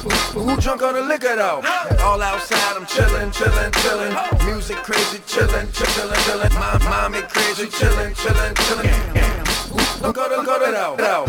Chillin'. Who, drunk on the liquor though? All outside, I'm chillin', chillin', chillin'. Music crazy, chillin', chillin', chillin'. My mommy crazy, chillin', chillin', chillin'. To go to though? though?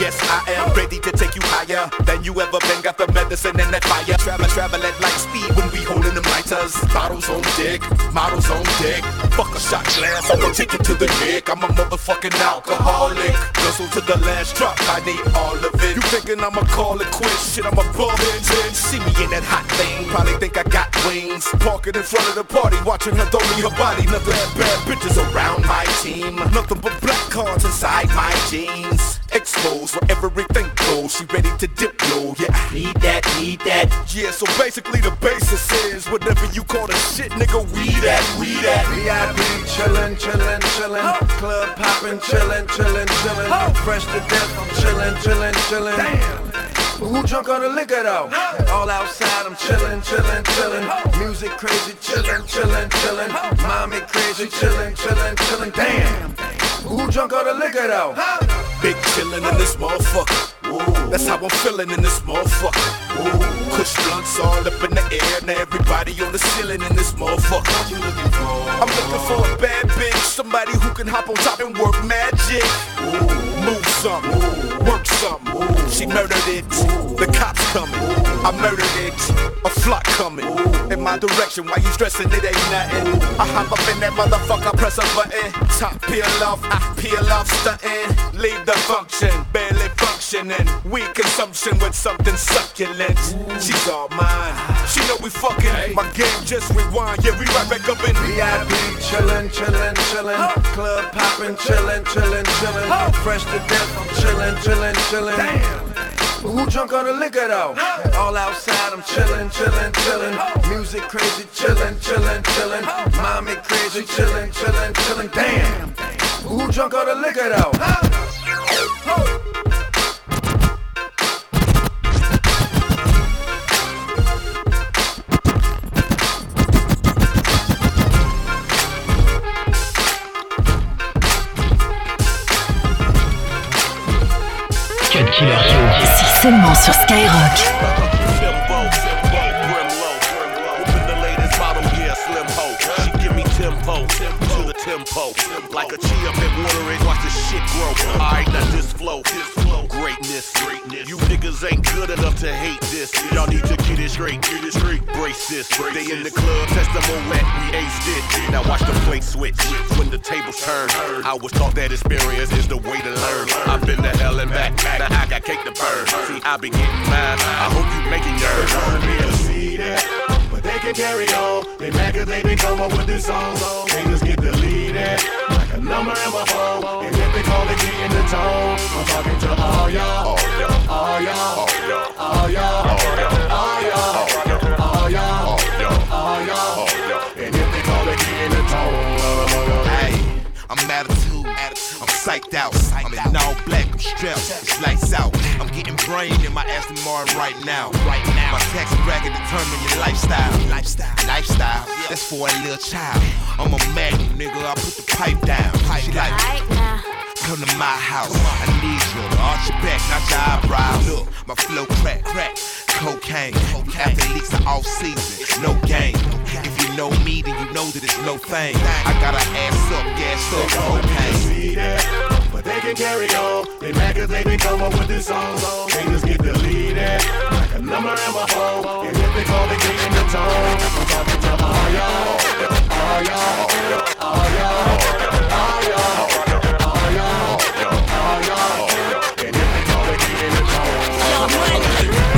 Yes, I am ready to take you higher than you ever been. Got the medicine and that fire. Travel, travel at light speed when we holding them lighters. Bottles on deck, models on deck. Fuck a shot glass, I'm gonna take it to the dick. I'm a motherfucking alcoholic. Guzzle to the last drop, I need all of it. Thinking I'ma call it quits? Shit, I'm a bum engine. See me in that hot thing, probably think I got wings. Parking in front of the party, watching her throw me her body. Nothing but bad bitches around my team. Nothing but black cards inside my jeans. Exposed where everything goes. She ready to dip, yo. Yeah, I need that, need that. Yeah, so basically the basis is whatever you call the shit, nigga. We that, we that. VIP chillin', chillin', chillin'. Club poppin', chillin', chillin', chillin'. Fresh to death, I'm chillin', chillin', chillin'. Damn. Who drunk on the liquor though? All outside, I'm chillin', chillin', chillin'. Music crazy, chillin', chillin', chillin'. Mommy crazy, chillin', chillin', chillin'. Damn. Who drunk on the liquor though? Big chillin' in this motherfucker. That's how I'm feeling in this motherfucker. Ooh, kush blunts all up in the air. Now everybody on the ceiling in this motherfucker. I'm looking for a bad bitch, somebody who can hop on top and work magic. Ooh, move something, work something. She murdered it. The cops coming. I murdered it. A flock coming in my direction. Why you stressing? It ain't nothing. I hop up in that motherfucker, press a button. Top peel off, I peel off, stunting. Leave the function, barely functioning. Weak consumption with something succulent. She's all mine. She know we fucking. My game just rewind. Yeah, we right back up in VIP chillin', chillin', chillin'. Club poppin', chillin', chillin', chillin'. Fresh to death, I'm chillin', chillin', chillin'. Damn. Who drunk on the liquor though? All outside, I'm chillin', chillin', chillin'. Music crazy, chillin', chillin', chillin'. Mommy crazy, chillin', chillin', chillin'. Damn. Who drunk on the liquor though? She give me tempo, to the tempo. Like a chia pet watering, watch the shit grow. Alright, now niggas ain't good enough to hate this. Y'all need to get it straight, get it straight. Brace this. They in the club, test them on wet, we aced it. Now watch the plate switch when the tables turn. I was taught that experience is the way to learn. I've been to hell and back, now I got cake to burn. See, I been getting mine. I hope you making yours. But they can carry on. They mad cause they been come up with this song. They just get deleted. Like a number in my phone. And if they call, get in the tone. I'm talking to all y'all. Psyched out. I'm in all black. I'm strapped. It's lights out. I'm getting brain in my Aston Martin right now. Right now. My tax bracket determine your lifestyle. Lifestyle. Lifestyle. That's for a little child. I'm a magnum, nigga. I put the pipe down. She like. Come to my house. I need you to arch your back, not your eyebrows. Look, my flow crack, crack. Cocaine. Athletes are off season. No game. If you know me, then you know that it's no thing. I got an ass up, gas up, cocaine. But they can carry on. They mad cause they been come up with this song. They just get deleted. Like a number in my phone. And if they call, they get in the tone. I'm talking to. All y'all. All y'all. All y'all.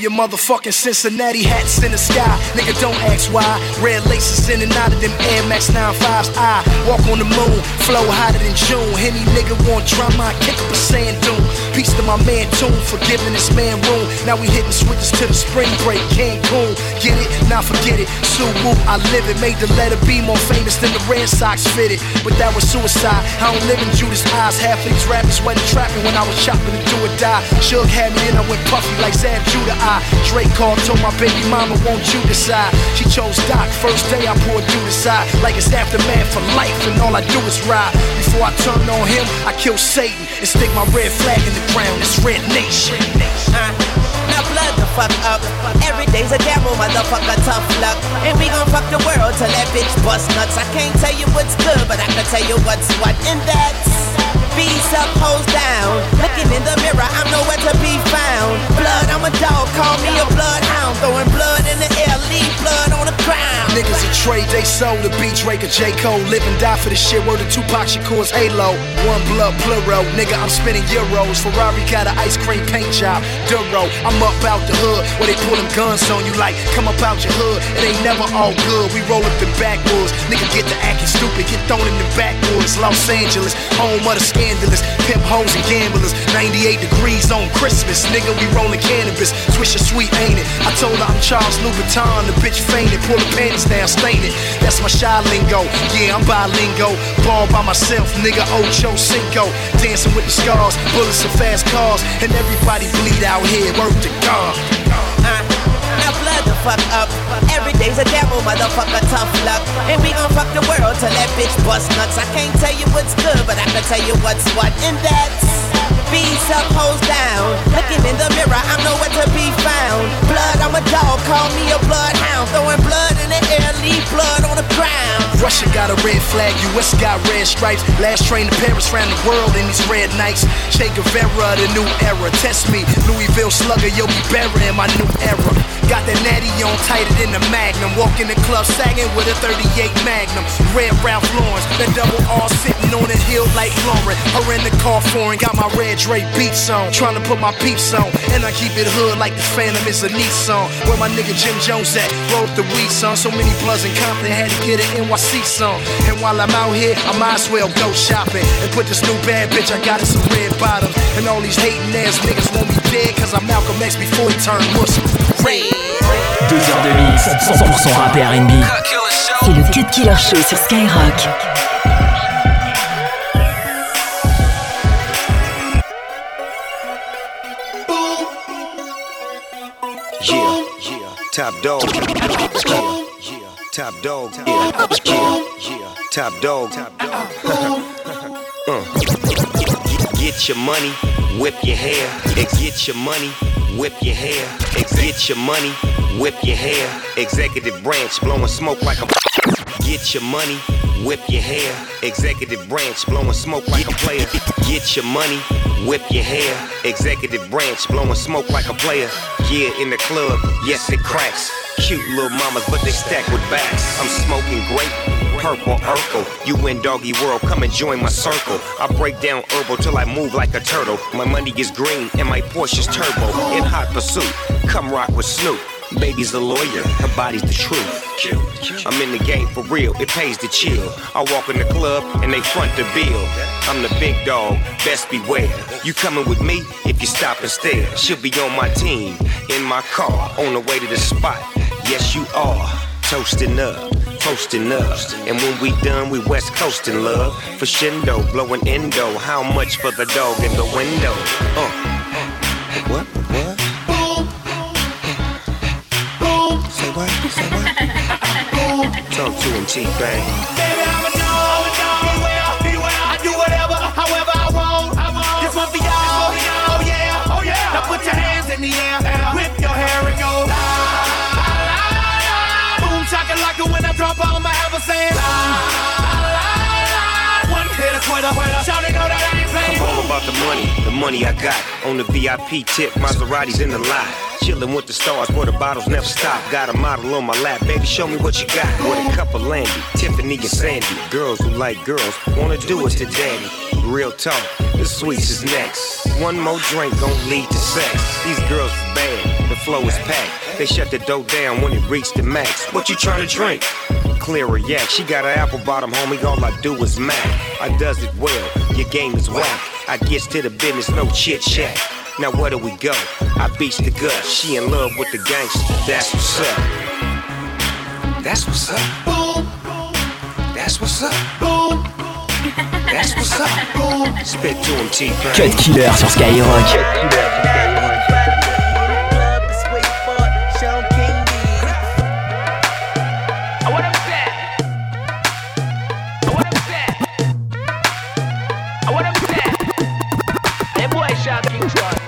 Your motherfucking Cincinnati hats in the sky. Nigga, don't ask why. Red laces in and out of them Air Max 95s. I walk on the moon, flow hotter than June. Any nigga want drama, I kick up a sand dune. Peace to my man Tune for giving this man room. Now we hitting switches to the spring break. Cancun, get it? Now forget it. Suwu, I live it. Made the letter B more famous than the Red Sox fitted. But that was suicide. I don't live in Judas' eyes. Half of these rappers wasn't trapping when I was chopping to do or die. Suge had me and I went puffy like Zab Judah. I Drake called, told my baby mama, won't you decide? She chose Doc. First day I poured you aside. Like it's aftermath for life, and all I do is ride. Before I turn on him, I kill Satan and stick my red flag in the ground. It's Red Nation. Uh, now blood the fuck up. Every day's a gamble, motherfucker, tough luck. And we gon' fuck the world till that bitch bust nuts. I can't tell you what's good, but I can tell you what's what. And that's B's up, hoes down. Looking in the mirror, I'm nowhere to be found. Blood, I'm a dog, call me a bloodhound. Trade they sold to beat Drake or J. Cole. Live and die for this shit. Word to Tupac Shakur's Halo. One blood plural. Nigga, I'm spinning euros. Ferrari got an ice cream paint job. Duro. I'm up out the hood where they pull them guns on you like, come up out your hood. It ain't never all good. We roll up the backwoods. Nigga get the acting stupid. Get thrown in the backwoods. Los Angeles, home of the scandalous. Pimp hoes and gamblers. 98 degrees on Christmas. Nigga, we rolling cannabis. Swish a sweet, ain't it? I told her I'm Charles Louboutin. The bitch fainted. Pull the panties down, stain That's my shy lingo. Yeah, I'm bilingo. Ball by myself, nigga. Ocho Cinco. Dancing with the scars. Bullets and fast cars. And everybody bleed out here. Work to God. Uh, blood the fuck up. Every day's a devil, motherfucker, tough luck. And we gon' fuck the world till that bitch bust nuts. I can't tell you what's good, but I can tell you what's what. And that's B's up, hoes down. Looking in the mirror, I'm nowhere to be found. Blood, I'm a dog, call me a bloodhound. Throwing blood in the air, leave blood on the ground. Russia got a red flag, US got red stripes. Last train to Paris round the world in these red nights. Che Guevara, the new era. Test me, Louisville slugger, Yogi Berra in my new era. Got that natty on tighter than the Magnum. Walk in the club sagging with a 38 Magnum. Red Ralph Lauren, that double R sitting on a hill like Lauren. Her in the car foreign, got my red Dre beats on. Trying to put my peeps on. And I keep it hood like the Phantom is a Nissan. Where my nigga Jim Jones at? Roll up the weed song. So many bloods in Compton had to get an NYC song. And while I'm out here, I might as well go shopping. And put this new bad bitch, I got it some red bottoms. And all these hating ass niggas want me dead. Cause I'm Malcolm X before he turned Muslim. Red. Deux heures de mix, 100% rap et R&B. C'est le Cut Killer Show sur Skyrock. Yeah, top dog. Yeah, yeah, top dog. Top dog. uh. Get your money, whip your hair. Get your money, whip your hair. Get your money, whip your hair. Executive branch blowing smoke like a. Get your money, whip your hair. Executive branch blowing smoke like a player. Get your money, whip your hair. Executive branch blowing smoke like a player. Yeah, in the club, yes it cracks. Cute little mamas, but they stack with backs. I'm smoking grape, purple Urkel. You in doggy world, come and join my circle. I break down herbal till I move like a turtle. My money is green and my Porsche's turbo. In hot pursuit, come rock with Snoop. Baby's a lawyer, her body's the truth. I'm in the game for real, it pays to chill. I walk in the club and they front the bill. I'm the big dog, best beware. You coming with me if you stop and stare. She'll be on my team, in my car, on the way to the spot. Yes, you are. Toasting up, toasting up. And when we done, we west coasting love. For Shindo, blowing endo. How much for the dog in the window? Uh. What? What? Boom. Boom. Say what? Say what? Boom. Talk to him, T-Pain. Baby, I'm a dog, a dog. Beware, beware. I do whatever, however I want. I want. This one for y'all. Oh yeah, oh yeah. Now put your hands in the air, ever saying. La, la, la. One hit a quitter, shout it know that I ain't playing. I'm all about the money, the money I got. On the VIP tip, Maserati's in the lot. Chillin' with the stars where the bottles never stop. Got a model on my lap, baby, show me what you got. With a cup of Landy, Tiffany and Sandy. Girls who like girls wanna do it to daddy. Real talk, the sweets is next. One more drink gon' lead to sex. These girls bad, the flow is packed. They shut the door down when it reached the max. What you tryna drink? Clear yak. She got an apple bottom, homie. All I do is mac. I does it well. Your game is whack. I gets to the business, no chit chat. Now where do we go? I beats the gut. She in love with the gangster. That's what's up. That's what's up. Boom. That's what's up. Boom. That's what's up. Boom. Spit to him, T-Pain. Cut Killer sur Skyrock. Teach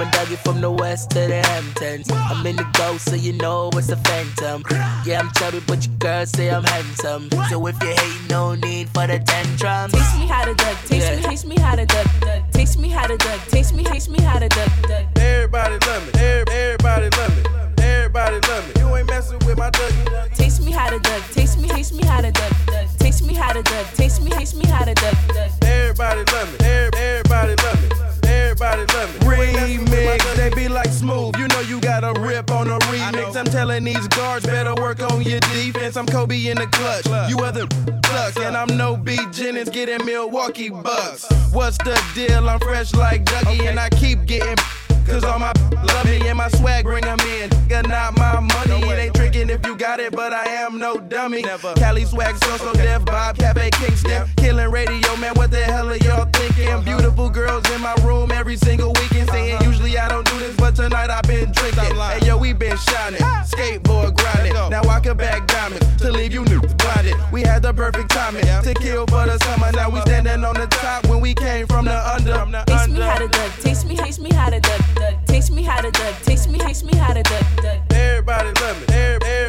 up. I do my Dougie from the west to the Hamptons. I'm in the ghost, so you know it's a phantom. Yeah, I'm chubby, but your girls say I'm handsome. So if you hate, no need for the tantrums. Teach me how to duck. Teach me, teach me how to duck. duck. Teach me how to duck. Teach me, teach me how to duck. duck. Everybody love me. Every- Everybody love me. Everybody love me. You ain't messing with my Dougie. Teach me how to duck. Teach me, teach me how to duck. duck. Teach me how to duck. Teach me, teach me how to duck. duck. Everybody love me. Every- Everybody love me. Remix, they be like smooth. You know you got a rip on a remix. I'm telling these guards better work on your defense. I'm Kobe in the clutch. You other sucks, and I'm no B Jennings getting Milwaukee Bucks. What's the deal? I'm fresh like Dougie, and I keep getting. Cause all my love me and my swag bring 'em in. Nigga, not my money. It ain't tricking if you got it, but I am no dummy. Never. Cali swag, so so deaf, Bob, Cafe Kingston. Killing radio, shining, skateboard grinding. Now I can back diamonds to leave you niggas blinded. We had the perfect timing to kill for the summer. Now we standing on the top when we came from the under. Teach me how to duck. Teach me, teach me how to duck. duck. Teach me how to duck. Teach me, teach me how to duck. duck. Everybody love me. Everybody